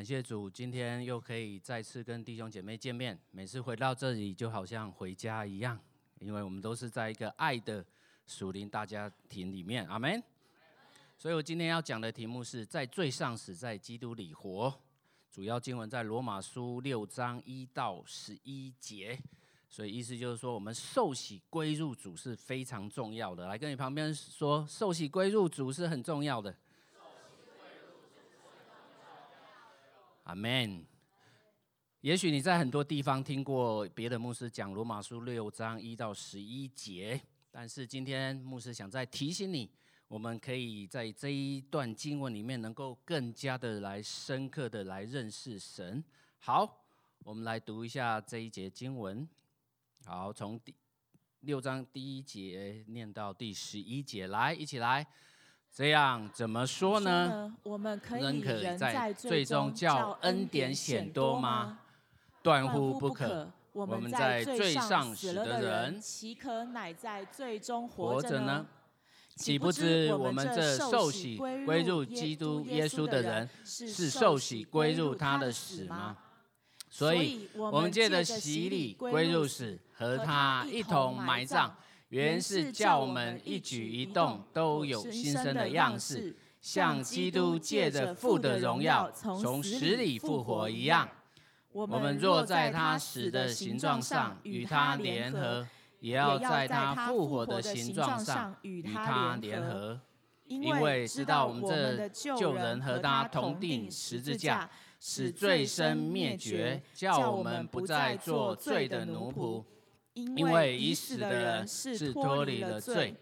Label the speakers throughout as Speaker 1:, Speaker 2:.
Speaker 1: 感谢主，今天又可以再次跟弟兄姐妹见面。每次回到这里，就好像回家一样，因为我们都是在一个爱的属灵大家庭里面。阿门。所以我今天要讲的题目是在罪上死，在基督里活。主要经文在罗马书六章一到十一节。所以意思就是说，我们受洗归入主是非常重要的。来跟你旁边说，受洗归入主是很重要的。阿门。也许你在很多地方听过别的牧师讲罗马书六章一到十一节，但是今天牧师想再提醒你，我们可以在这一段经文里面能够更加的来深刻的来认识神。好，我们来读一下这一节经文。好，从第六章第一节念到第十一节，来，一起来。这样怎么说呢？
Speaker 2: 我们可以
Speaker 1: 人可在最终叫恩典显多吗？断乎不可。我们在最上死了的人，
Speaker 2: 岂可乃在最终活着呢？
Speaker 1: 岂不知我们这受洗归入基督耶稣的人，是受洗归入他的死吗？所以，我们借着洗礼归入死，和他一同埋葬。原是叫我们一举一动都有新生的样式，像基督借着父的荣耀从死里复活一样。我们若在他死的形状上与他联合，也要在他复活的形状上与他联合，因为知道我们这旧人和他同钉十字架，使罪身灭绝，叫我们不再做罪的奴仆。因为已死的人是脱离了罪，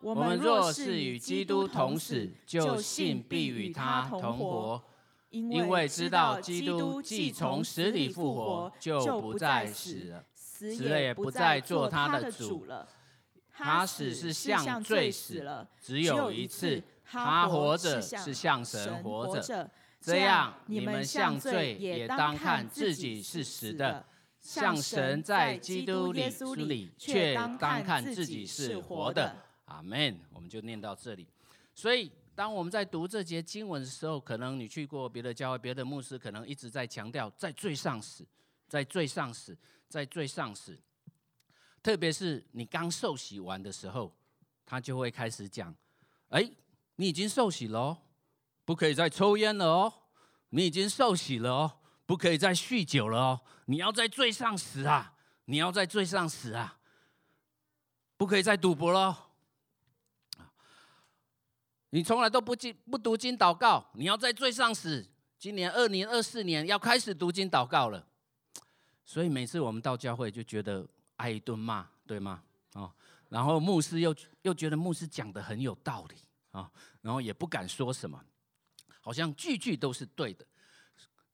Speaker 1: 我们若是与基督同死，就信必与他同活。因为知道基督既从死里复活，就不再死了，死也不再做他的主了。他死是向罪死了，只有一次；他活着是向神活着。这样，你们向罪也当看自己是死的。像神在基督里，里却当看自己是活的。阿门。我们就念到这里。所以，当我们在读这节经文的时候，可能你去过别的教会，别的牧师可能一直在强调，在最上死，在最上死，在最上死。特别是你刚受洗完的时候，他就会开始讲：哎，你已经受洗了哦，不可以再抽烟了哦，你已经受洗了哦。不可以再酗酒了哦！你要在罪上死啊！你要在罪上死啊！不可以再赌博了。你从来都不经不读经祷告，你要在罪上死。今年二零二四年要开始读经祷告了。所以每次我们到教会就觉得挨一顿骂，对吗？哦，然后牧师又又觉得牧师讲的很有道理啊，然后也不敢说什么，好像句句都是对的。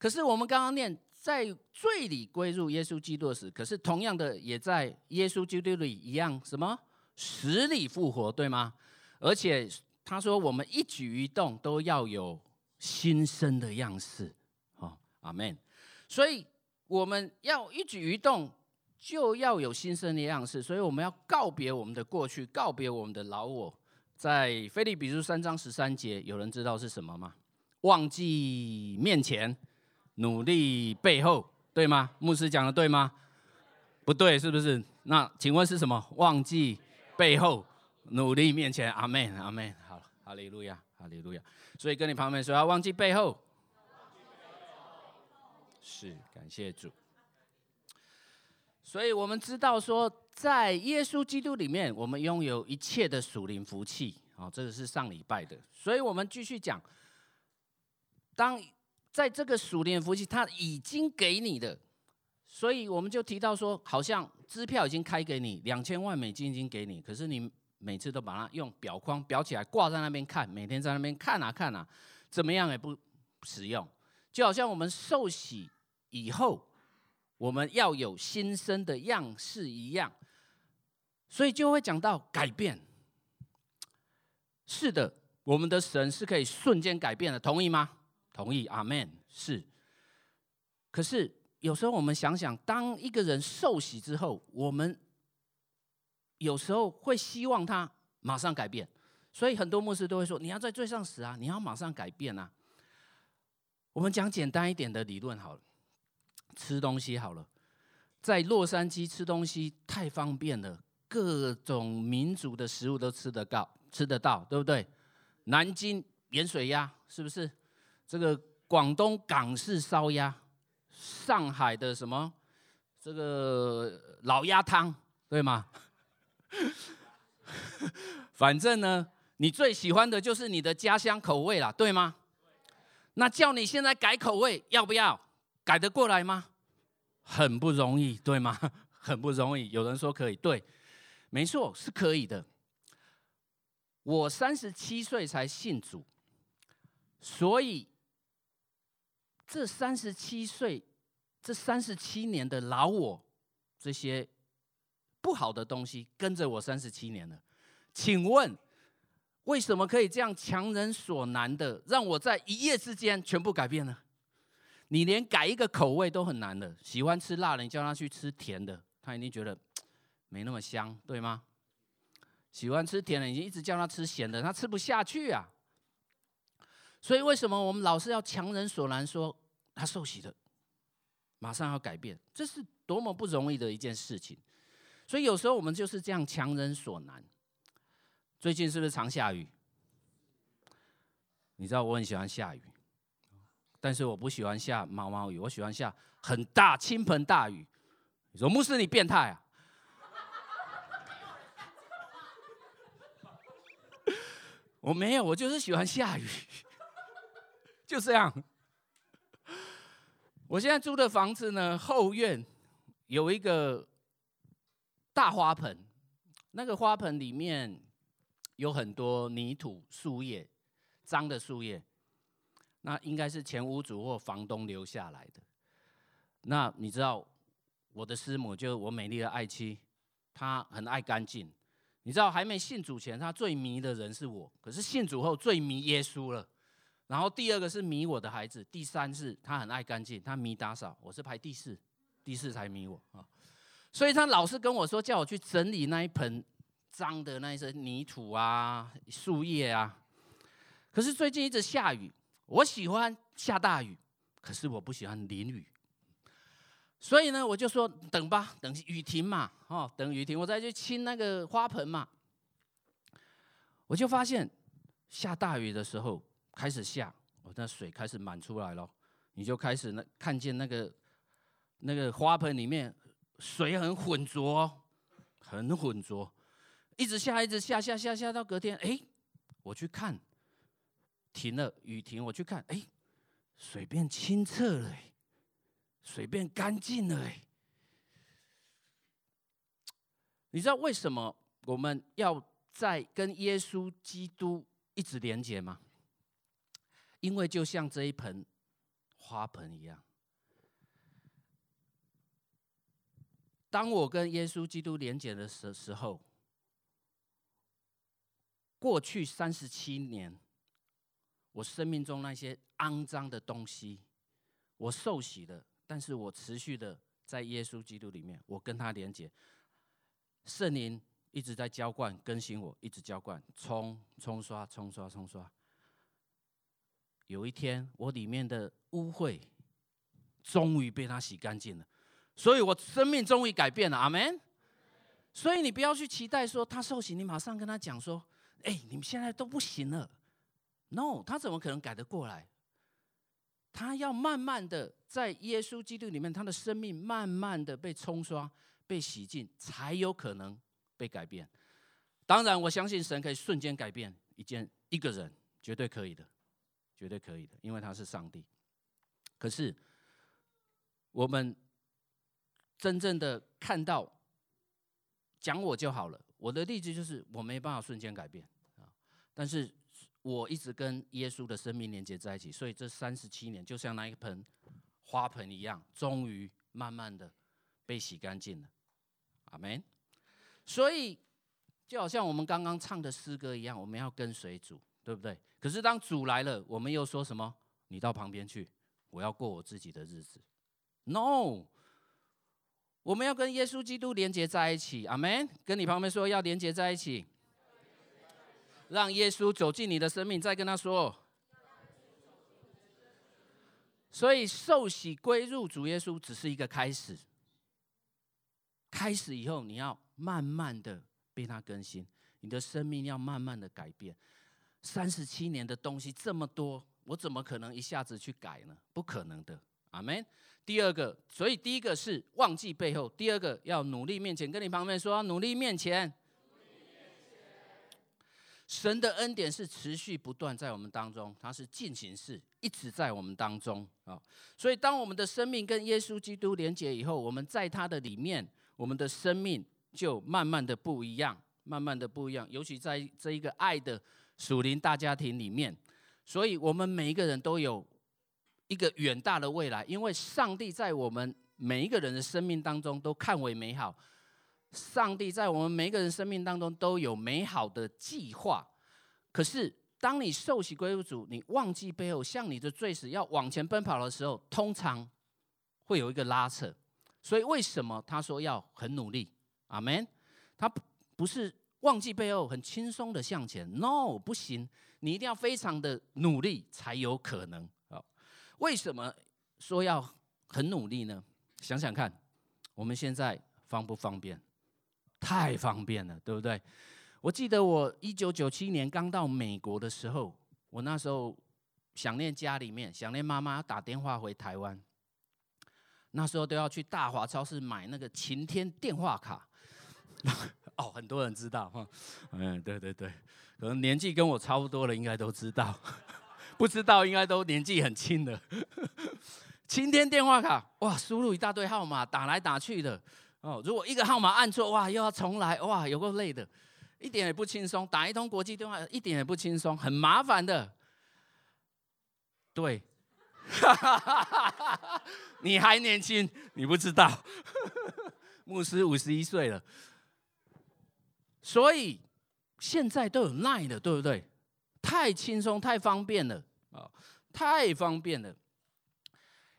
Speaker 1: 可是我们刚刚念在罪里归入耶稣基督时，可是同样的也在耶稣基督里一样，什么死里复活，对吗？而且他说我们一举一动都要有新生的样式，哦，阿门。所以我们要一举一动就要有新生的样式，所以我们要告别我们的过去，告别我们的老我。在腓立比书三章十三节，有人知道是什么吗？忘记面前。努力背后，对吗？牧师讲的对吗？不对，是不是？那请问是什么？忘记背后，努力面前。阿门，阿门。好，哈利路亚，哈利路亚。所以跟你旁边说，要忘记背后。是，感谢主。所以我们知道说，在耶稣基督里面，我们拥有一切的属灵福气。好，这个是上礼拜的。所以我们继续讲，当。在这个属灵福气，他已经给你的，所以我们就提到说，好像支票已经开给你，两千万美金已经给你，可是你每次都把它用表框裱起来挂在那边看，每天在那边看啊看啊，怎么样也不使用，就好像我们受洗以后，我们要有新生的样式一样，所以就会讲到改变。是的，我们的神是可以瞬间改变的，同意吗？同意，阿门。是，可是有时候我们想想，当一个人受洗之后，我们有时候会希望他马上改变，所以很多牧师都会说：“你要在罪上死啊，你要马上改变啊。”我们讲简单一点的理论好了，吃东西好了，在洛杉矶吃东西太方便了，各种民族的食物都吃得到，吃得到，对不对？南京盐水鸭是不是？这个广东港式烧鸭，上海的什么这个老鸭汤，对吗？反正呢，你最喜欢的就是你的家乡口味啦，对吗？那叫你现在改口味，要不要？改得过来吗？很不容易，对吗？很不容易。有人说可以，对，没错，是可以的。我三十七岁才信主，所以这三十七岁，这三十七年的老我，这些不好的东西跟着我三十七年了。请问，为什么可以这样强人所难的让我在一夜之间全部改变呢？你连改一个口味都很难的，喜欢吃辣的，你叫他去吃甜的，他一定觉得 没那么香，对吗？喜欢吃甜的，你一直叫他吃咸的，他吃不下去啊。所以为什么我们老是要强人所难，说他受洗的马上要改变，这是多么不容易的一件事情。所以有时候我们就是这样强人所难。最近是不是常下雨？你知道我很喜欢下雨，但是我不喜欢下毛毛雨，我喜欢下很大倾盆大雨。你说牧师你变态啊？我没有，我就是喜欢下雨，就这样。我现在租的房子呢，后院有一个大花盆，那个花盆里面。有很多泥土、树叶、脏的树叶，那应该是前屋主或房东留下来的。那你知道，我的师母就是我美丽的爱妻，她很爱干净。你知道，还没信主前，她最迷的人是我；可是信主后，最迷耶稣了。然后第二个是迷我的孩子，第三是他很爱干净，他迷打扫，我是排第四，第四才迷我啊。所以他老是跟我说，叫我去整理那一盆。脏的那些泥土啊、树叶啊，可是最近一直下雨，我喜欢下大雨，可是我不喜欢淋雨，所以呢，我就说等吧，等雨停嘛，哦，等雨停，我再去清那个花盆嘛。我就发现下大雨的时候开始下，我那水开始满出来了，你就开始那看见那个那个花盆里面水很浑浊，很浑浊。一直下，一直下，下下下到隔天，哎，我去看，停了，雨停，我去看，哎，水变清澈了，水变干净了，哎，你知道为什么我们要在跟耶稣基督一直连接吗？因为就像这一盆花盆一样，当我跟耶稣基督连接的时时候。过去三十七年，我生命中那些肮脏的东西，我受洗了，但是我持续的在耶稣基督里面，我跟他连接，圣灵一直在浇灌更新我，一直浇灌冲冲刷冲刷冲刷。有一天，我里面的污秽终于被他洗干净了，所以我生命终于改变了。阿门。所以你不要去期待说他受洗，你马上跟他讲说。哎，你们现在都不行了。No，他怎么可能改得过来？他要慢慢的在耶稣基督里面，他的生命慢慢的被冲刷、被洗净，才有可能被改变。当然，我相信神可以瞬间改变一件一个人，绝对可以的，绝对可以的，因为他是上帝。可是，我们真正的看到，讲我就好了。我的例子就是，我没办法瞬间改变啊。但是我一直跟耶稣的生命连接在一起，所以这三十七年就像那一盆花盆一样，终于慢慢的被洗干净了。阿门。所以就好像我们刚刚唱的诗歌一样，我们要跟随主，对不对？可是当主来了，我们又说什么？你到旁边去，我要过我自己的日子。No，我们要跟耶稣基督连接在一起。阿门。跟你旁边说，要连接在一起。让耶稣走进你的生命，再跟他说：“所以受洗归入主耶稣只是一个开始。开始以后，你要慢慢的被他更新，你的生命要慢慢的改变。三十七年的东西这么多，我怎么可能一下子去改呢？不可能的。阿门。第二个，所以第一个是忘记背后，第二个要努力面前。跟你旁边说，努力面前。神的恩典是持续不断在我们当中，它是进行式，一直在我们当中啊。所以，当我们的生命跟耶稣基督连接以后，我们在他的里面，我们的生命就慢慢的不一样，慢慢的不一样。尤其在这一个爱的属灵大家庭里面，所以我们每一个人都有一个远大的未来，因为上帝在我们每一个人的生命当中都看为美好。上帝在我们每一个人生命当中都有美好的计划，可是当你受洗归入主，你忘记背后，向你的罪死要往前奔跑的时候，通常会有一个拉扯。所以为什么他说要很努力？阿门。他不是忘记背后，很轻松的向前。No，不行，你一定要非常的努力才有可能。好，为什么说要很努力呢？想想看，我们现在方不方便？太方便了，对不对？我记得我一九九七年刚到美国的时候，我那时候想念家里面，想念妈妈，打电话回台湾。那时候都要去大华超市买那个晴天电话卡。哦，很多人知道哈，嗯，对对对，可能年纪跟我差不多了，应该都知道。不知道应该都年纪很轻的。晴天电话卡，哇，输入一大堆号码，打来打去的。哦，如果一个号码按错，哇，又要重来，哇，有够累的，一点也不轻松。打一通国际电话一点也不轻松，很麻烦的。对，你还年轻，你不知道，牧师五十一岁了，所以现在都有 Line 的，对不对？太轻松，太方便了啊，太方便了。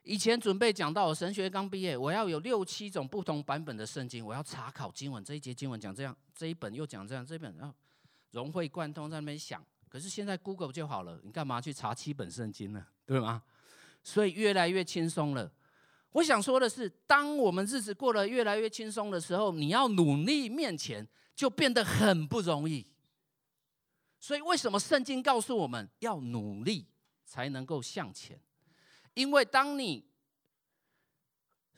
Speaker 1: 以前准备讲到我神学刚毕业，我要有六七种不同版本的圣经，我要查考经文。这一节经文讲这样，这一本又讲这样，这一本要融会贯通在那边想。可是现在 Google 就好了，你干嘛去查七本圣经呢？对吗？所以越来越轻松了。我想说的是，当我们日子过得越来越轻松的时候，你要努力面前就变得很不容易。所以为什么圣经告诉我们要努力才能够向前？因为当你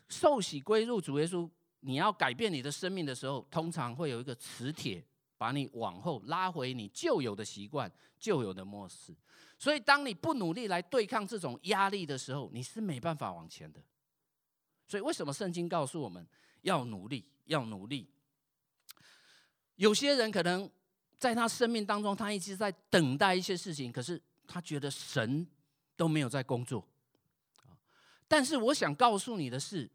Speaker 1: 受洗归入主耶稣，你要改变你的生命的时候，通常会有一个磁铁把你往后拉回你旧有的习惯、旧有的模式。所以，当你不努力来对抗这种压力的时候，你是没办法往前的。所以，为什么圣经告诉我们要努力？要努力。有些人可能在他生命当中，他一直在等待一些事情，可是他觉得神都没有在工作。但是我想告诉你的是，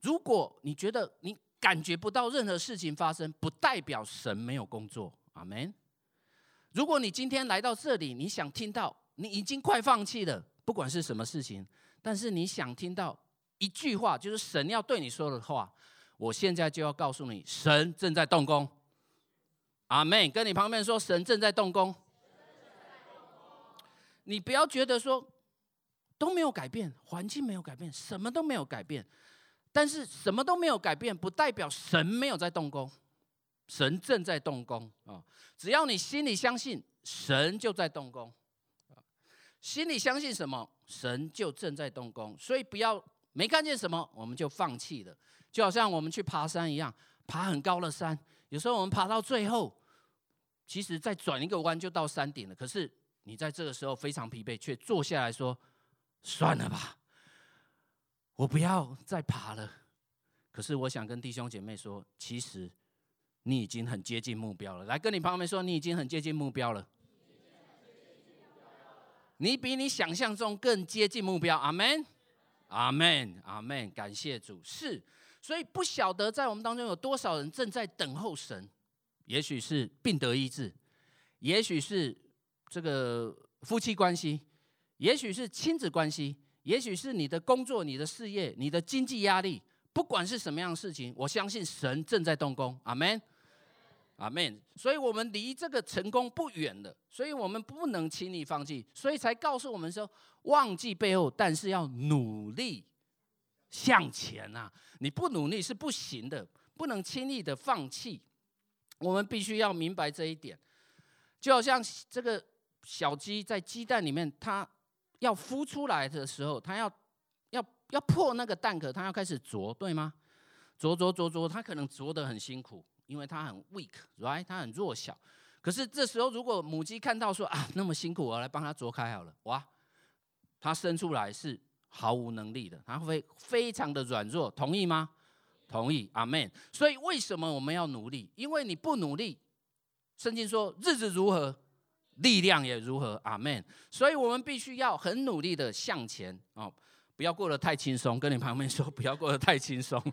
Speaker 1: 如果你觉得你感觉不到任何事情发生，不代表神没有工作。阿门。如果你今天来到这里，你想听到你已经快放弃了，不管是什么事情，但是你想听到一句话，就是神要对你说的话，我现在就要告诉你，神正在动工。阿门。跟你旁边说，神正在动工。你不要觉得说。都没有改变，环境没有改变，什么都没有改变。但是什么都没有改变，不代表神没有在动工，神正在动工啊！只要你心里相信，神就在动工。心里相信什么，神就正在动工。所以不要没看见什么，我们就放弃了。就好像我们去爬山一样，爬很高的山，有时候我们爬到最后，其实再转一个弯就到山顶了。可是你在这个时候非常疲惫，却坐下来说。算了吧，我不要再爬了。可是我想跟弟兄姐妹说，其实你已经很接近目标了。来跟你旁边说，你已经很接近目标了。你比你想象中更接近目标。阿门，阿门，阿门。感谢主。是，所以不晓得在我们当中有多少人正在等候神。也许是病得医治，也许是这个夫妻关系。也许是亲子关系，也许是你的工作、你的事业、你的经济压力，不管是什么样的事情，我相信神正在动工。阿门。阿门。所以我们离这个成功不远了，所以我们不能轻易放弃，所以才告诉我们说，忘记背后，但是要努力向前、啊。你不努力是不行的，不能轻易的放弃。我们必须要明白这一点，就好像这个小鸡在鸡蛋里面，它要孵出来的时候，它要要要破那个蛋壳，它要开始啄，对吗？啄啄啄啄，它可能啄得很辛苦，因为它很 weak，right？它很弱小。可是这时候，如果母鸡看到说啊那么辛苦，我来帮它啄开好了，哇，它生出来是毫无能力的，它会非常的软弱，同意吗？同意，阿门。所以为什么我们要努力？因为你不努力，圣经说日子如何，力量也如何，阿门。所以我们必须要很努力的向前哦，不要过得太轻松。跟你旁边说，不要过得太轻松。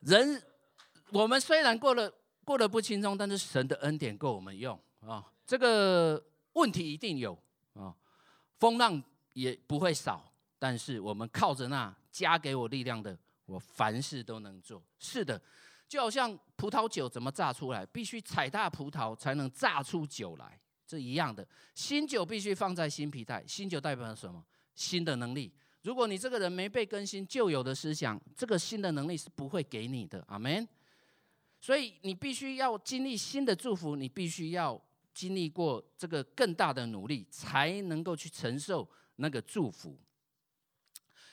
Speaker 1: 人，我们虽然过得过得不轻松，但是神的恩典够我们用啊。这个问题一定有啊，风浪也不会少。但是我们靠着那加给我力量的，我凡事都能做。是的，就好像葡萄酒怎么榨出来，必须采大葡萄才能榨出酒来，这一样的。新酒必须放在新皮袋，新酒代表什么？新的能力。如果你这个人没被更新旧有的思想，这个新的能力是不会给你的。阿门。所以你必须要经历新的祝福，你必须要经历过这个更大的努力，才能够去承受那个祝福。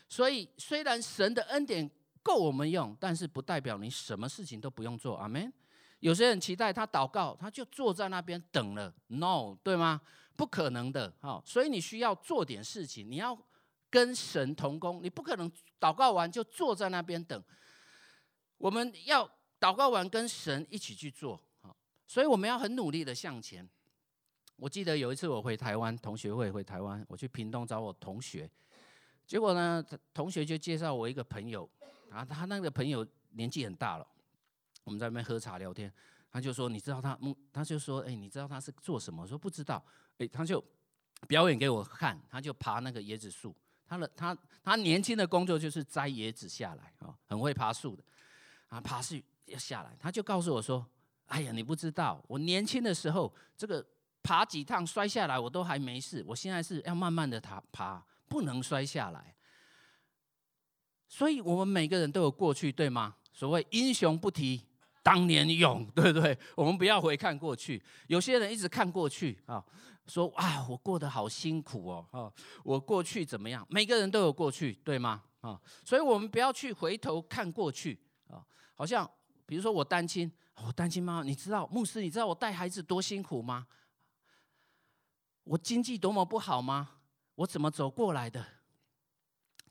Speaker 1: 所以，虽然神的恩典够我们用，但是不代表你什么事情都不用做。阿门。有些人期待他祷告，他就坐在那边等了。No，对吗？不可能的。好，所以你需要做点事情，你要跟神同工。你不可能祷告完就坐在那边等。我们要祷告完跟神一起去做。所以我们要很努力的向前。我记得有一次我回台湾同学会，回台湾，我去屏东找我同学。结果呢，同学就介绍我一个朋友，啊，他那个朋友年纪很大了，我们在那边喝茶聊天，他就说，你知道他，他就说，哎，你知道他是做什么？我说不知道，哎，他就表演给我看，他就爬那个椰子树，他的他他年轻的工作就是摘椰子下来啊，很会爬树的，啊，爬树要下来，他就告诉我说，哎呀，你不知道，我年轻的时候这个爬几趟摔下来我都还没事，我现在是要慢慢的爬爬。不能摔下来，所以我们每个人都有过去，对吗？所谓英雄不提当年勇，对不对？我们不要回看过去。有些人一直看过去啊，说啊，我过得好辛苦哦，啊，我过去怎么样？每个人都有过去，对吗？啊，所以我们不要去回头看过去啊。好像比如说我单亲，我单亲妈妈，你知道牧师，你知道我带孩子多辛苦吗？我经济多么不好吗？我怎么走过来的？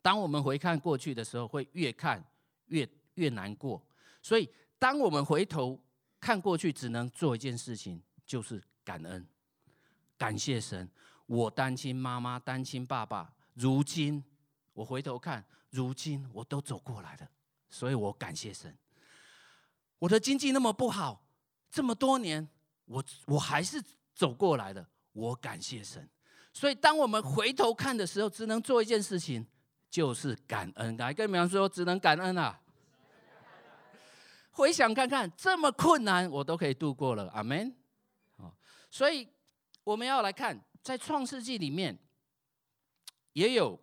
Speaker 1: 当我们回看过去的时候，会越看越越难过。所以，当我们回头看过去，只能做一件事情，就是感恩，感谢神。我单亲妈妈、单亲爸爸，如今我回头看，如今我都走过来了，所以我感谢神。我的经济那么不好，这么多年，我我还是走过来了，我感谢神。所以，当我们回头看的时候，只能做一件事情，就是感恩。来跟你们说，只能感恩啊！回想看看，这么困难我都可以度过了，阿门。所以我们要来看，在创世纪里面，也有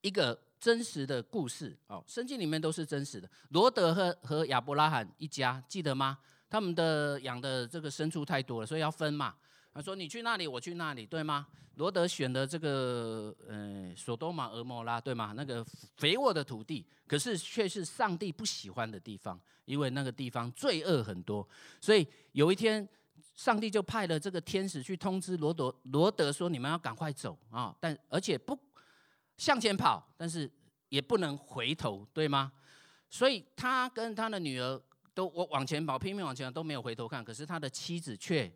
Speaker 1: 一个真实的故事。哦，圣经里面都是真实的。罗德和和亚伯拉罕一家，记得吗？他们的养的这个牲畜太多了，所以要分嘛。他说：“你去那里，我去那里，对吗？”罗德选的这个，呃，索多玛、蛾摩拉，对吗？那个肥沃的土地，可是却是上帝不喜欢的地方，因为那个地方罪恶很多。所以有一天，上帝就派了这个天使去通知罗德，罗德说：“你们要赶快走啊！但而且不向前跑，但是也不能回头，对吗？”所以他跟他的女儿都我往前跑，拼命往前，都没有回头看。可是他的妻子却。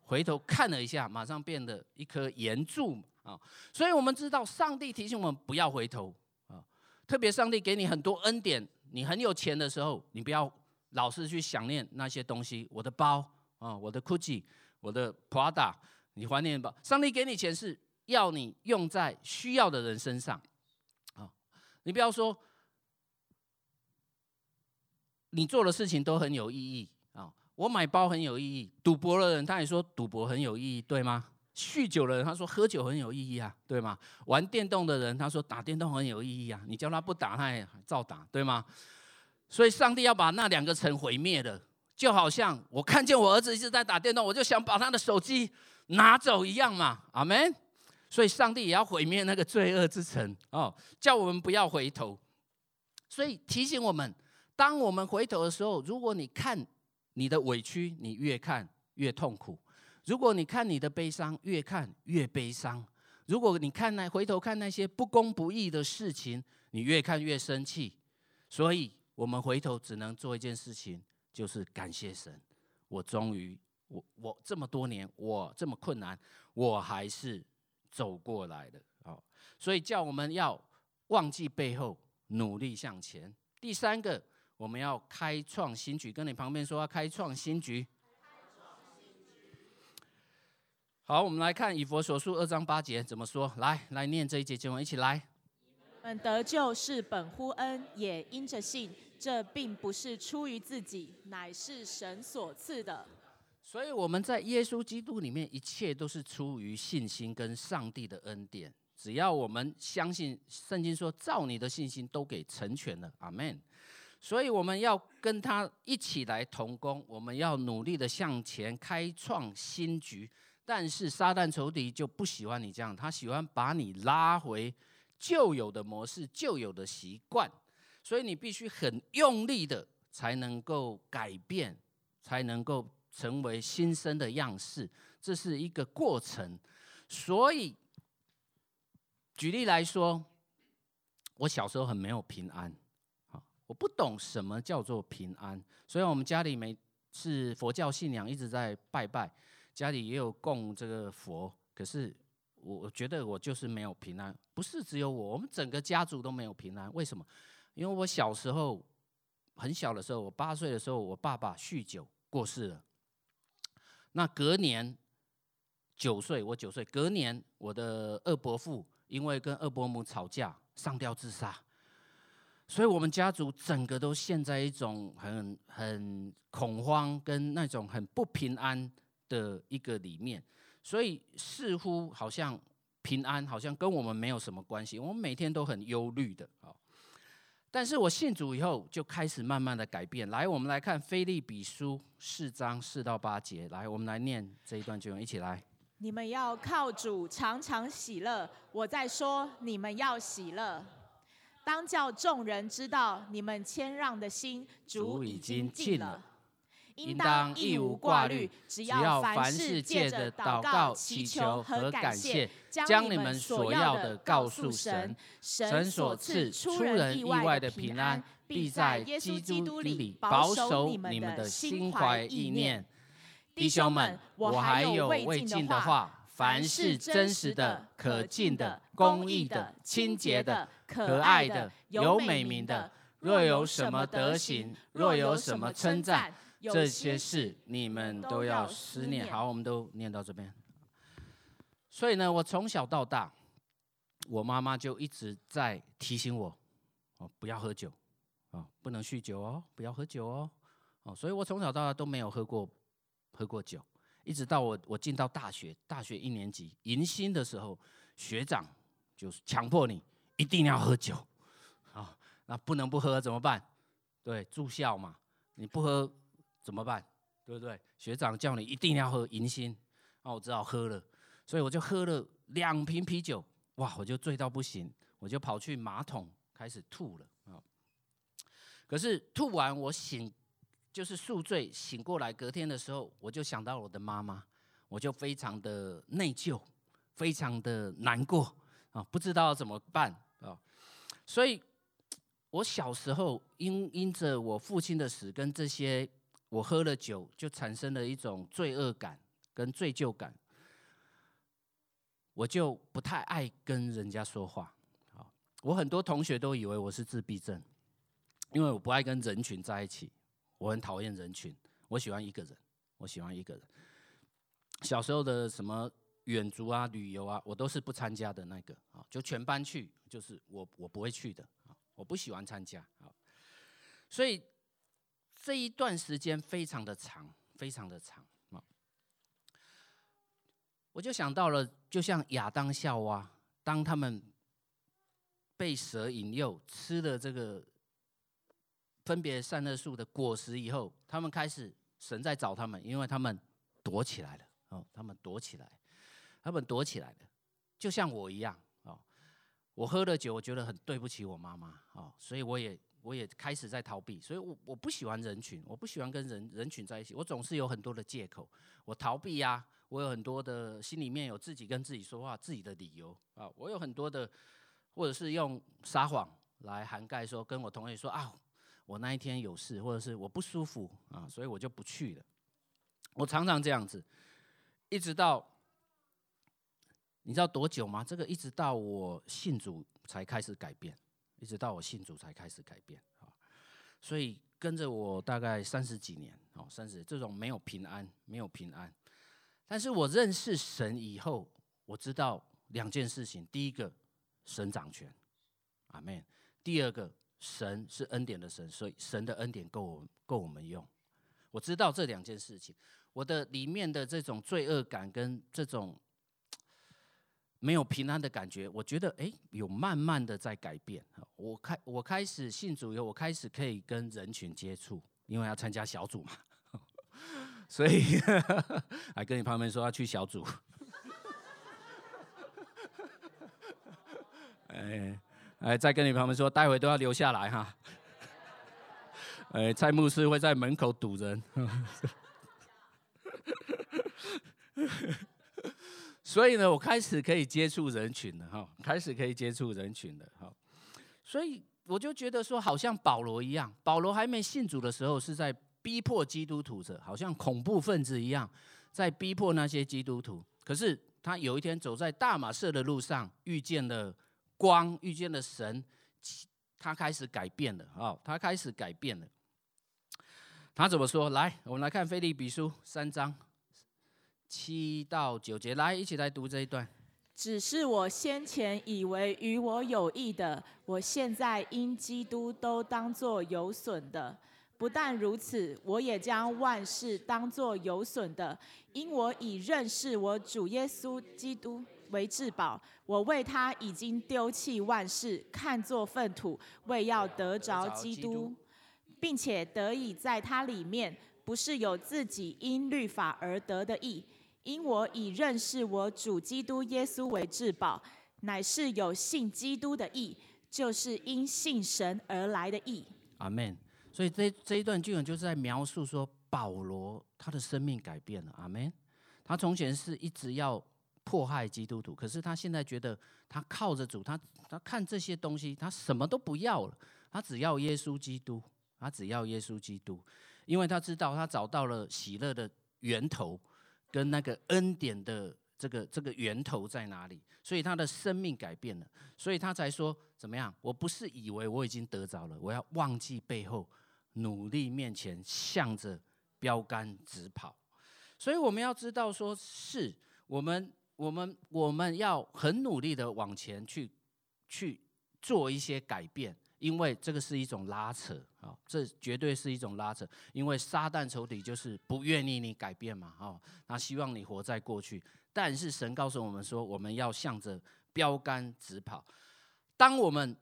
Speaker 1: 回头看了一下，马上变得一颗岩柱啊！所以我们知道，上帝提醒我们不要回头啊。特别上帝给你很多恩典，你很有钱的时候，你不要老是去想念那些东西。我的包啊，我的 Gucci，我的 Prada，你怀念吧。上帝给你钱是要你用在需要的人身上啊。你不要说，你做的事情都很有意义啊。我买包很有意义，赌博的人他也说赌博很有意义，对吗？酗酒的人他说喝酒很有意义啊，对吗？玩电动的人他说打电动很有意义啊，你叫他不打他也照打，对吗？所以上帝要把那两个城毁灭了，就好像我看见我儿子一直在打电动，我就想把他的手机拿走一样嘛，阿门。所以上帝也要毁灭那个罪恶之城哦，叫我们不要回头。所以提醒我们，当我们回头的时候，如果你看你的委屈，你越看越痛苦；如果你看你的悲伤，越看越悲伤；如果你看那回头看那些不公不义的事情，你越看越生气。所以，我们回头只能做一件事情，就是感谢神。我终于，我我这么多年，我这么困难，我还是走过来的。所以叫我们要忘记背后，努力向前。第三个。我们要开创新局，跟你旁边说要开创新局。好，我们来看以弗所书二章八节怎么说。来，来念这一节经文，一起
Speaker 2: 来。本得救是本乎恩，也因着信。这并不是出于自己，乃是神所赐的。
Speaker 1: 所以我们在耶稣基督里面，一切都是出于信心跟上帝的恩典。只要我们相信，圣经说，照你的信心都给成全了。阿门。所以我们要跟他一起来同工，我们要努力的向前开创新局。但是撒旦仇敌就不喜欢你这样，他喜欢把你拉回旧有的模式、旧有的习惯。所以你必须很用力的才能够改变，才能够成为新生的样式。这是一个过程。所以举例来说，我小时候很没有平安。我不懂什么叫做平安，所以我们家里每次佛教信仰一直在拜拜，家里也有供这个佛，可是我觉得我就是没有平安，不是只有我，我们整个家族都没有平安。为什么？因为我小时候很小的时候，我八岁的时候，我爸爸酗酒过世了。那隔年九岁，我九岁，隔年我的二伯父因为跟二伯母吵架，上吊自杀。所以，我们家族整个都陷在一种很很恐慌跟那种很不平安的一个里面，所以似乎好像平安好像跟我们没有什么关系，我们每天都很忧虑的啊。但是我信主以后，就开始慢慢的改变。来，我们来看菲利比书四章四到八节，来，我们来念这一段经文，一起来。
Speaker 2: 你们要靠主常常喜乐，我在说，你们要喜乐。当叫众人知道，你们谦让的心，主已经尽了。应当一无挂虑，只要凡事借着祷告、祈求和感谢，将你们所要的告诉神。神所赐出人意外的平安，必在基督里保守你们的心怀意念。弟兄们，我还有未尽的话。凡是真实的、可敬的、公义的、清洁的、可爱的、有美名的，若有什么德行，若有什么称赞，这些事你们都要思念。好，我们都念到这边。所以呢，我从小到大，我妈妈就一直在提醒我，哦，不要喝酒，哦，不能酗酒哦，不要喝酒哦，哦，所以我从小到大都没有喝过，喝过酒。一直到我我进到大学，大学一年级迎新的时候，学长就是强迫你一定要喝酒，啊，那不能不喝怎么办？对，住校嘛，你不喝怎么办？对不对？学长叫你一定要喝迎新，那我只好喝了，所以我就喝了两瓶啤酒，哇，我就醉到不行，我就跑去马桶开始吐了啊。可是吐完我醒。就是宿醉醒过来，隔天的时候，我就想到我的妈妈，我就非常的内疚，非常的难过啊，不知道怎么办啊。所以，我小时候因因着我父亲的死跟这些，我喝了酒，就产生了一种罪恶感跟罪疚感，我就不太爱跟人家说话好。我很多同学都以为我是自闭症，因为我不爱跟人群在一起。我很讨厌人群，我喜欢一个人，我喜欢一个人。小时候的什么远足啊、旅游啊，我都是不参加的那个啊，就全班去，就是我我不会去的，我不喜欢参加啊。所以
Speaker 1: 这一段时间非常的长，非常的长啊！我就想到了，就像亚当夏娃，当他们被蛇引诱吃了这个分别善恶树的果实以后，他们开始神在找他们，因为他们躲起来了哦，他们躲起来，他们躲起来了，就像我一样哦。我喝了酒，我觉得很对不起我妈妈哦，所以我也。我也开始在逃避，所以我我不喜欢人群，我不喜欢跟人人群在一起，我总是有很多的借口，我逃避呀、啊，我有很多的心里面有自己跟自己说话自己的理由啊，我有很多的，或者是用撒谎来涵盖说跟我同学说啊，我那一天有事，或者是我不舒服啊，所以我就不去了。我常常这样子，一直到你知道多久吗？这个一直到我信主才开始改变。一直到我信主才开始改变啊，所以跟着我大概三十几年哦，三十这种没有平安，没有平安。但是我认识神以后，我知道两件事情：第一个，神掌权，阿门；第二个，神是恩典的神，所以神的恩典够我够我们用。我知道这两件事情，我的里面的这种罪恶感跟这种。没有平安的感觉，我觉得哎，有慢慢的在改变。我开我开始信主以后，我开始可以跟人群接触，因为要参加小组嘛，所以 还跟你旁边说要去小组。哎哎，再跟你旁边说，待会都要留下来哈。哎，蔡牧师会在门口堵人。所以呢，我开始可以接触人群了哈，开始可以接触人群了哈。所以我就觉得说，好像保罗一样，保罗还没信主的时候是在逼迫基督徒者，好像恐怖分子一样，在逼迫那些基督徒。可是他有一天走在大马色的路上，遇见了光，遇见了神，他开始改变了啊，他开始改变了。他怎么说？来，我们来看腓立比书三章。七到九节，来一起来读这一段。
Speaker 2: 只是我先前以为与我有益的，我现在因基督都当作有损的。不但如此，我也将万事当作有损的，因我已认识我主耶稣基督为至宝。我为他已经丢弃万事，看作粪土，为要得着基督，并且得以在他里面，不是有自己因律法而得的义。因我以认识我主基督耶稣为至宝，乃是有信基督的义，就是因信神而来的义。
Speaker 1: 阿门。所以这这一段经文就是在描述说，保罗他的生命改变了。阿门。他从前是一直要迫害基督徒，可是他现在觉得他靠着主，他他看这些东西，他什么都不要了，他只要耶稣基督，他只要耶稣基督，因为他知道他找到了喜乐的源头。跟那个恩典的这个这个源头在哪里？所以他的生命改变了，所以他才说怎么样？我不是以为我已经得着了，我要忘记背后，努力面前，向着标杆直跑。所以我们要知道，说是我们我们我们要很努力的往前去去做一些改变。因为这个是一种拉扯啊，这绝对是一种拉扯。因为撒旦仇敌就是不愿意你改变嘛，哦，他希望你活在过去。但是神告诉我们说，我们要向着标杆直跑。当我们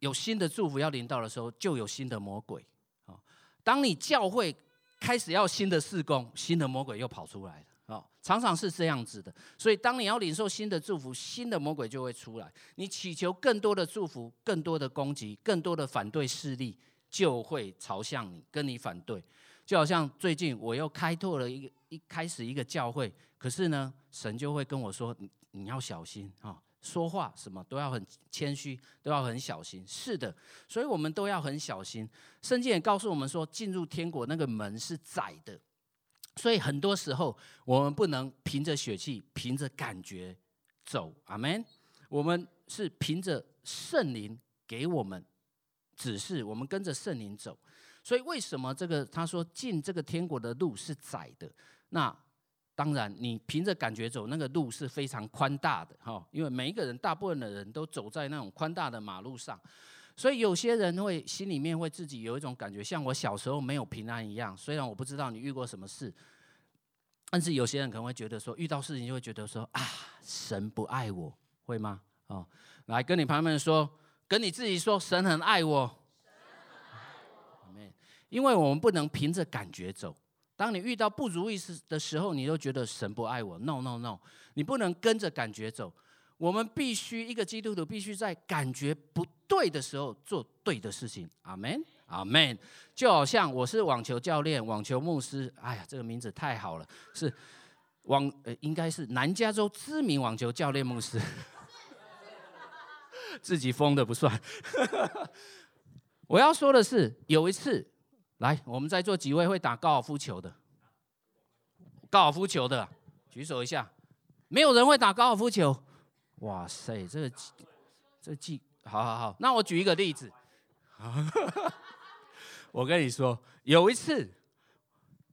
Speaker 1: 有新的祝福要临到的时候，就有新的魔鬼。当你教会开始要新的事工，新的魔鬼又跑出来了。哦，常常是这样子的，所以当你要领受新的祝福，新的魔鬼就会出来。你祈求更多的祝福，更多的攻击，更多的反对势力就会朝向你，跟你反对。就好像最近我又开拓了一个一开始一个教会，可是呢，神就会跟我说：“你你要小心啊，说话什么都要很谦虚，都要很小心。”是的，所以我们都要很小心。圣经也告诉我们说，进入天国那个门是窄的。所以很多时候，我们不能凭着血气、凭着感觉走，阿门。我们是凭着圣灵给我们指示，我们跟着圣灵走。所以为什么这个他说进这个天国的路是窄的？那当然，你凭着感觉走，那个路是非常宽大的哈。因为每一个人，大部分的人都走在那种宽大的马路上。所以有些人会心里面会自己有一种感觉，像我小时候没有平安一样。虽然我不知道你遇过什么事，但是有些人可能会觉得说，遇到事情就会觉得说啊，神不爱我，会吗？哦，来跟你旁边说，跟你自己说，神很爱我。因为我们不能凭着感觉走。当你遇到不如意事的时候，你都觉得神不爱我。No No No，你不能跟着感觉走。我们必须一个基督徒必须在感觉不对的时候做对的事情。阿门，阿门。就好像我是网球教练、网球牧师。哎呀，这个名字太好了，是网呃，应该是南加州知名网球教练牧师。自己疯的不算。我要说的是，有一次。来，我们在座几位会打高尔夫球的？高尔夫球的，举手一下。没有人会打高尔夫球。哇塞，这个这记，好好好。那我举一个例子。我跟你说，有一次，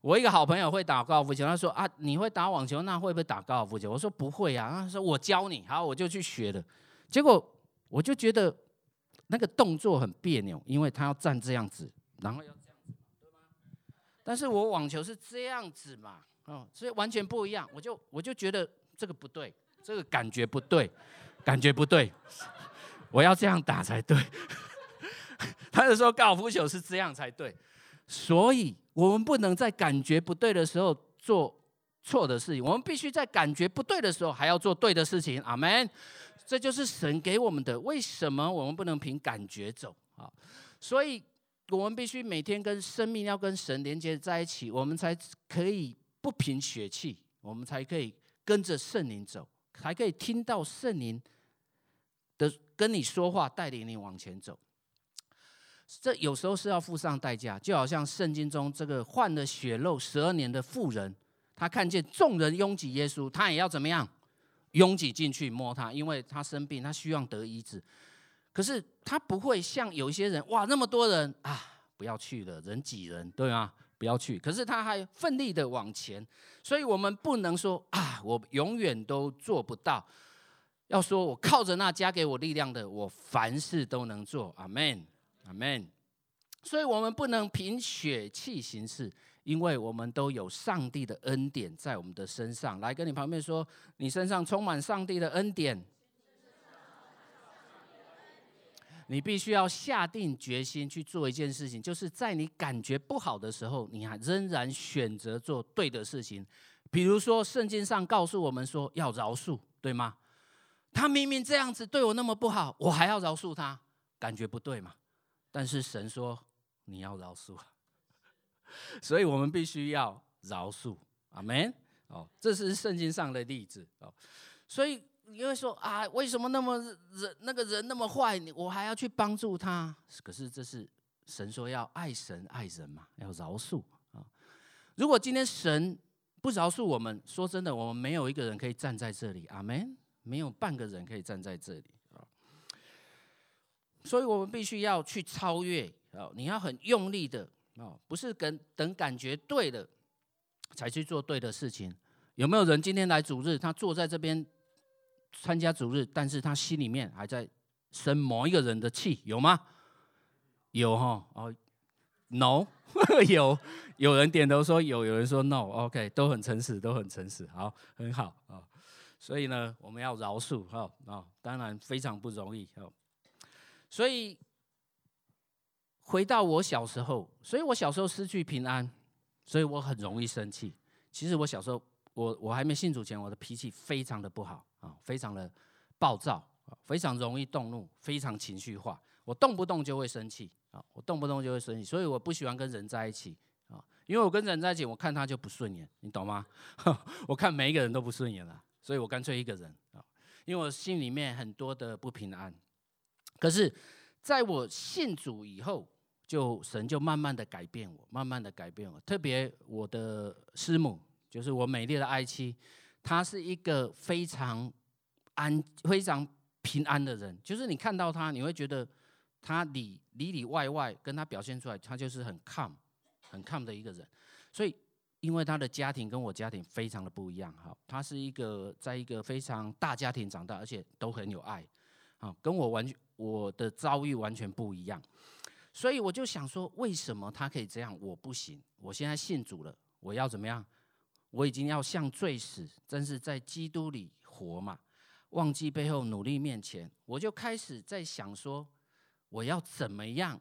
Speaker 1: 我一个好朋友会打高尔夫球，他说啊，你会打网球，那会不会打高尔夫球？我说不会啊。他说我教你，好，我就去学了。结果我就觉得那个动作很别扭，因为他要站这样子，然后要这样子，对吗。但是我网球是这样子嘛，哦，所以完全不一样。我就我就觉得这个不对，这个感觉不对，感觉不对，我要这样打才对。他就说高尔夫球是这样才对，所以我们不能在感觉不对的时候做错的事情，我们必须在感觉不对的时候还要做对的事情。阿门。这就是神给我们的。为什么我们不能凭感觉走啊？所以。我们必须每天跟生命要跟神连接在一起，我们才可以不凭血气，我们才可以跟着圣灵走，才可以听到圣灵的跟你说话，带领你往前走。这有时候是要付上代价，就好像圣经中这个患了血肉十二年的妇人，他看见众人拥挤耶稣，他也要怎么样？拥挤进去摸他，因为他生病，他需要得医治。可是他不会像有一些人，哇，那么多人啊，不要去了，人挤人，对吗？不要去。可是他还奋力的往前，所以我们不能说啊，我永远都做不到。要说我靠着那加给我力量的，我凡事都能做。阿门，阿门。所以我们不能凭血气行事，因为我们都有上帝的恩典在我们的身上。来，跟你旁边说，你身上充满上帝的恩典。你必须要下定决心去做一件事情，就是在你感觉不好的时候，你还仍然选择做对的事情。比如说，圣经上告诉我们说要饶恕，对吗？他明明这样子对我那么不好，我还要饶恕他，感觉不对嘛？但是神说你要饶恕，所以我们必须要饶恕。阿门。哦，这是圣经上的例子哦，所以。你会说啊，为什么那么人那个人那么坏，我还要去帮助他？可是这是神说要爱神爱人嘛，要饶恕啊。如果今天神不饶恕我们，说真的，我们没有一个人可以站在这里，阿门。没有半个人可以站在这里啊。所以我们必须要去超越啊！你要很用力的哦，不是跟等感觉对了才去做对的事情。有没有人今天来主日，他坐在这边？参加主日，但是他心里面还在生某一个人的气，有吗？有哈哦，no，有，有人点头说有，有人说 no，OK，都很诚实，都很诚实，好，很好啊。所以呢，我们要饶恕哈啊，当然非常不容易哦。所以回到我小时候，所以我小时候失去平安，所以我很容易生气。其实我小时候。我我还没信主前，我的脾气非常的不好啊，非常的暴躁，非常容易动怒，非常情绪化。我动不动就会生气啊，我动不动就会生气，所以我不喜欢跟人在一起啊，因为我跟人在一起，我看他就不顺眼，你懂吗？我看每一个人都不顺眼了，所以我干脆一个人啊，因为我心里面很多的不平安。可是在我信主以后，就神就慢慢的改变我，慢慢的改变我，特别我的师母。就是我美丽的爱妻，她是一个非常安、非常平安的人。就是你看到她，你会觉得她里里里外外跟她表现出来，她就是很 calm、很 calm 的一个人。所以，因为她的家庭跟我家庭非常的不一样，哈，她是一个在一个非常大家庭长大，而且都很有爱，啊，跟我完全我的遭遇完全不一样。所以我就想说，为什么他可以这样，我不行？我现在信主了，我要怎么样？我已经要向罪死，真是在基督里活嘛。忘记背后，努力面前，我就开始在想说，我要怎么样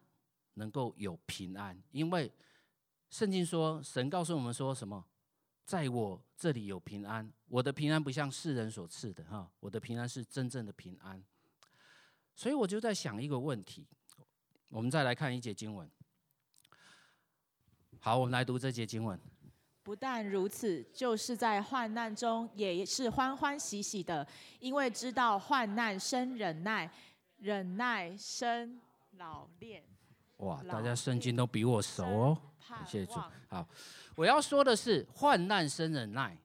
Speaker 1: 能够有平安？因为圣经说，神告诉我们说什么？在我这里有平安。我的平安不像世人所赐的哈，我的平安是真正的平安。所以我就在想一个问题。我们再来看一节经文。好，我们来读这节经文。
Speaker 2: 不但如此，就是在患难中也是欢欢喜喜的，因为知道患难生忍耐，忍耐生老练。
Speaker 1: 哇，大家圣经都比我熟哦，感谢主。好，我要说的是，患难生忍耐。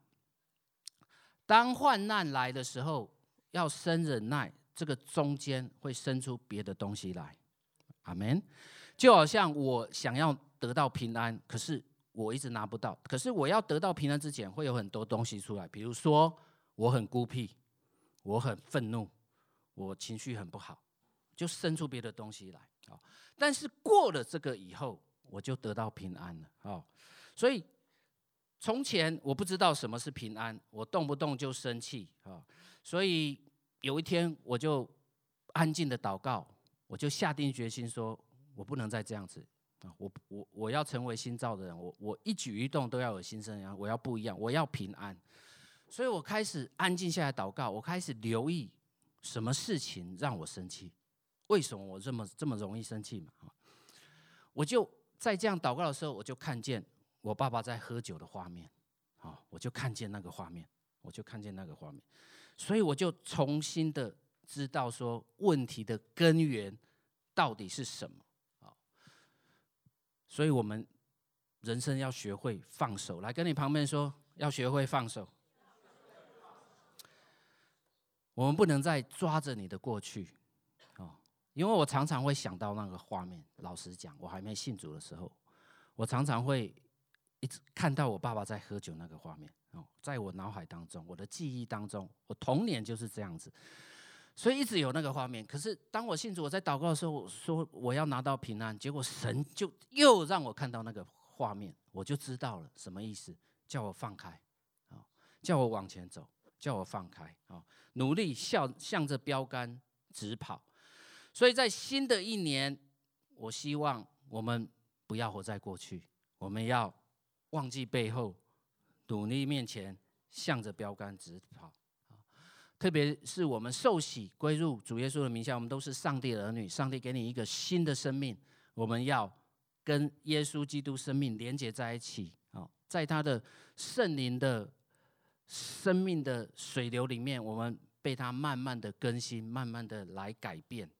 Speaker 1: 当患难来的时候，要生忍耐，这个中间会生出别的东西来。阿门，就好像我想要得到平安，可是我一直拿不到。可是我要得到平安之前，会有很多东西出来，比如说我很孤僻，我很愤怒，我情绪很不好，就生出别的东西来。啊但是过了这个以后，我就得到平安了。哦，所以从前我不知道什么是平安，我动不动就生气啊。所以有一天我就安静的祷告。我就下定决心说，我不能再这样子啊！我我我要成为新造的人，我我一举一动都要有新生样，我要不一样，我要平安。所以我开始安静下来祷告，我开始留意什么事情让我生气，为什么我这么这么容易生气嘛？我就在这样祷告的时候，我就看见我爸爸在喝酒的画面，啊，我就看见那个画面，我就看见那个画面，所以我就重新的。知道说问题的根源到底是什么啊？所以我们人生要学会放手。来跟你旁边说，要学会放手。我们不能再抓着你的过去哦！因为我常常会想到那个画面。老实讲，我还没信主的时候，我常常会一直看到我爸爸在喝酒那个画面哦，在我脑海当中，我的记忆当中，我童年就是这样子。所以一直有那个画面，可是当我信主，我在祷告的时候，我说我要拿到平安，结果神就又让我看到那个画面，我就知道了什么意思，叫我放开，啊，叫我往前走，叫我放开，啊，努力向向着标杆直跑。所以在新的一年，我希望我们不要活在过去，我们要忘记背后，努力面前，向着标杆直跑。特别是我们受洗归入主耶稣的名下，我们都是上帝的儿女。上帝给你一个新的生命，我们要跟耶稣基督生命连接在一起啊，在他的圣灵的生命的水流里面，我们被他慢慢的更新，慢慢的来改变。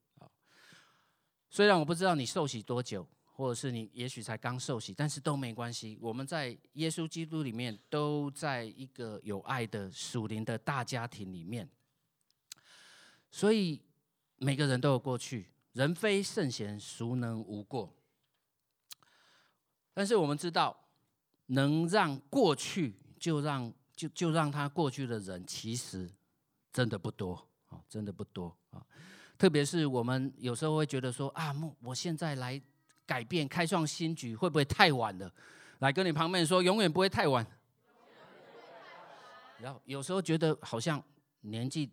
Speaker 1: 虽然我不知道你受洗多久，或者是你也许才刚受洗，但是都没关系。我们在耶稣基督里面，都在一个有爱的属灵的大家庭里面。所以每个人都有过去，人非圣贤，孰能无过？但是我们知道，能让过去就让就就让他过去的人，其实真的不多啊，真的不多啊。特别是我们有时候会觉得说啊，我现在来。改变、开创新局会不会太晚了？来跟你旁边说，永远不会太晚。然后有时候觉得好像年纪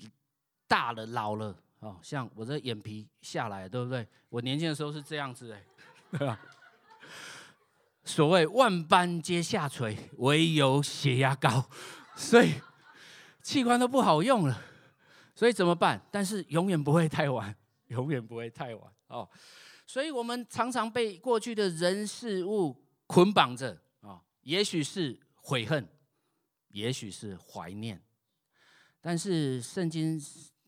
Speaker 1: 大了、老了哦，像我这眼皮下来，对不对？我年轻的时候是这样子哎，对吧？所谓万般皆下垂，唯有血压高，所以器官都不好用了。所以怎么办？但是永远不会太晚，永远不会太晚哦。所以，我们常常被过去的人事物捆绑着啊，也许是悔恨，也许是怀念。但是，圣经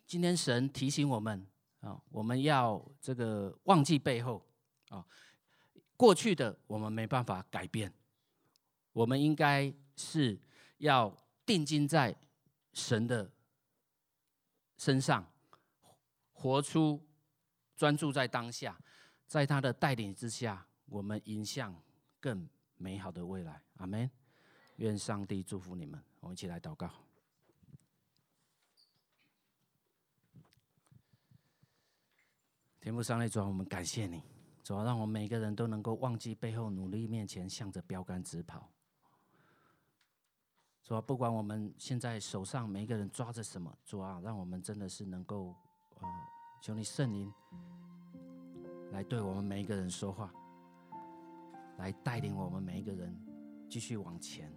Speaker 1: 今天神提醒我们啊，我们要这个忘记背后啊，过去的我们没办法改变，我们应该是要定睛在神的身上，活出专注在当下。在他的带领之下，我们迎向更美好的未来。阿门。愿上帝祝福你们。我们一起来祷告。天父上帝主啊，我们感谢你，主啊，让我们每个人都能够忘记背后，努力面前，向着标杆直跑。主啊，不管我们现在手上每一个人抓着什么，主啊，让我们真的是能够，呃，求你圣灵来对我们每一个人说话，来带领我们每一个人继续往前。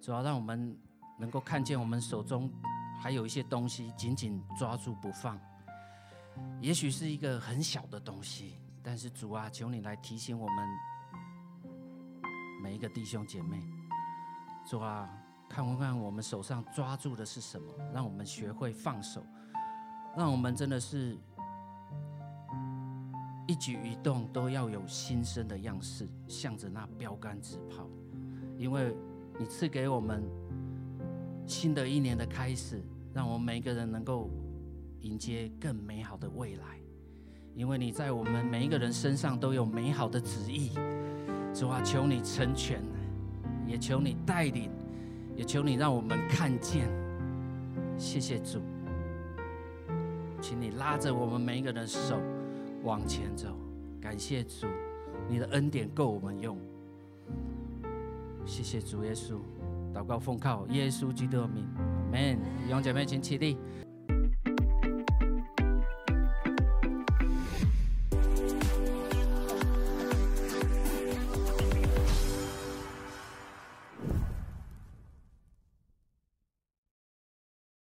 Speaker 1: 主要，让我们能够看见我们手中还有一些东西紧紧抓住不放，也许是一个很小的东西，但是主啊，求你来提醒我们每一个弟兄姐妹，主啊。看看看，我们手上抓住的是什么？让我们学会放手，让我们真的是一举一动都要有新生的样式，向着那标杆直跑。因为你赐给我们新的一年的开始，让我们每一个人能够迎接更美好的未来。因为你在我们每一个人身上都有美好的旨意，主啊，求你成全，也求你带领。也求你让我们看见，谢谢主，请你拉着我们每一个人的手往前走。感谢主，你的恩典够我们用。谢谢主耶稣，祷告奉靠耶稣基督的名，Amen。弟兄姐妹，请起立。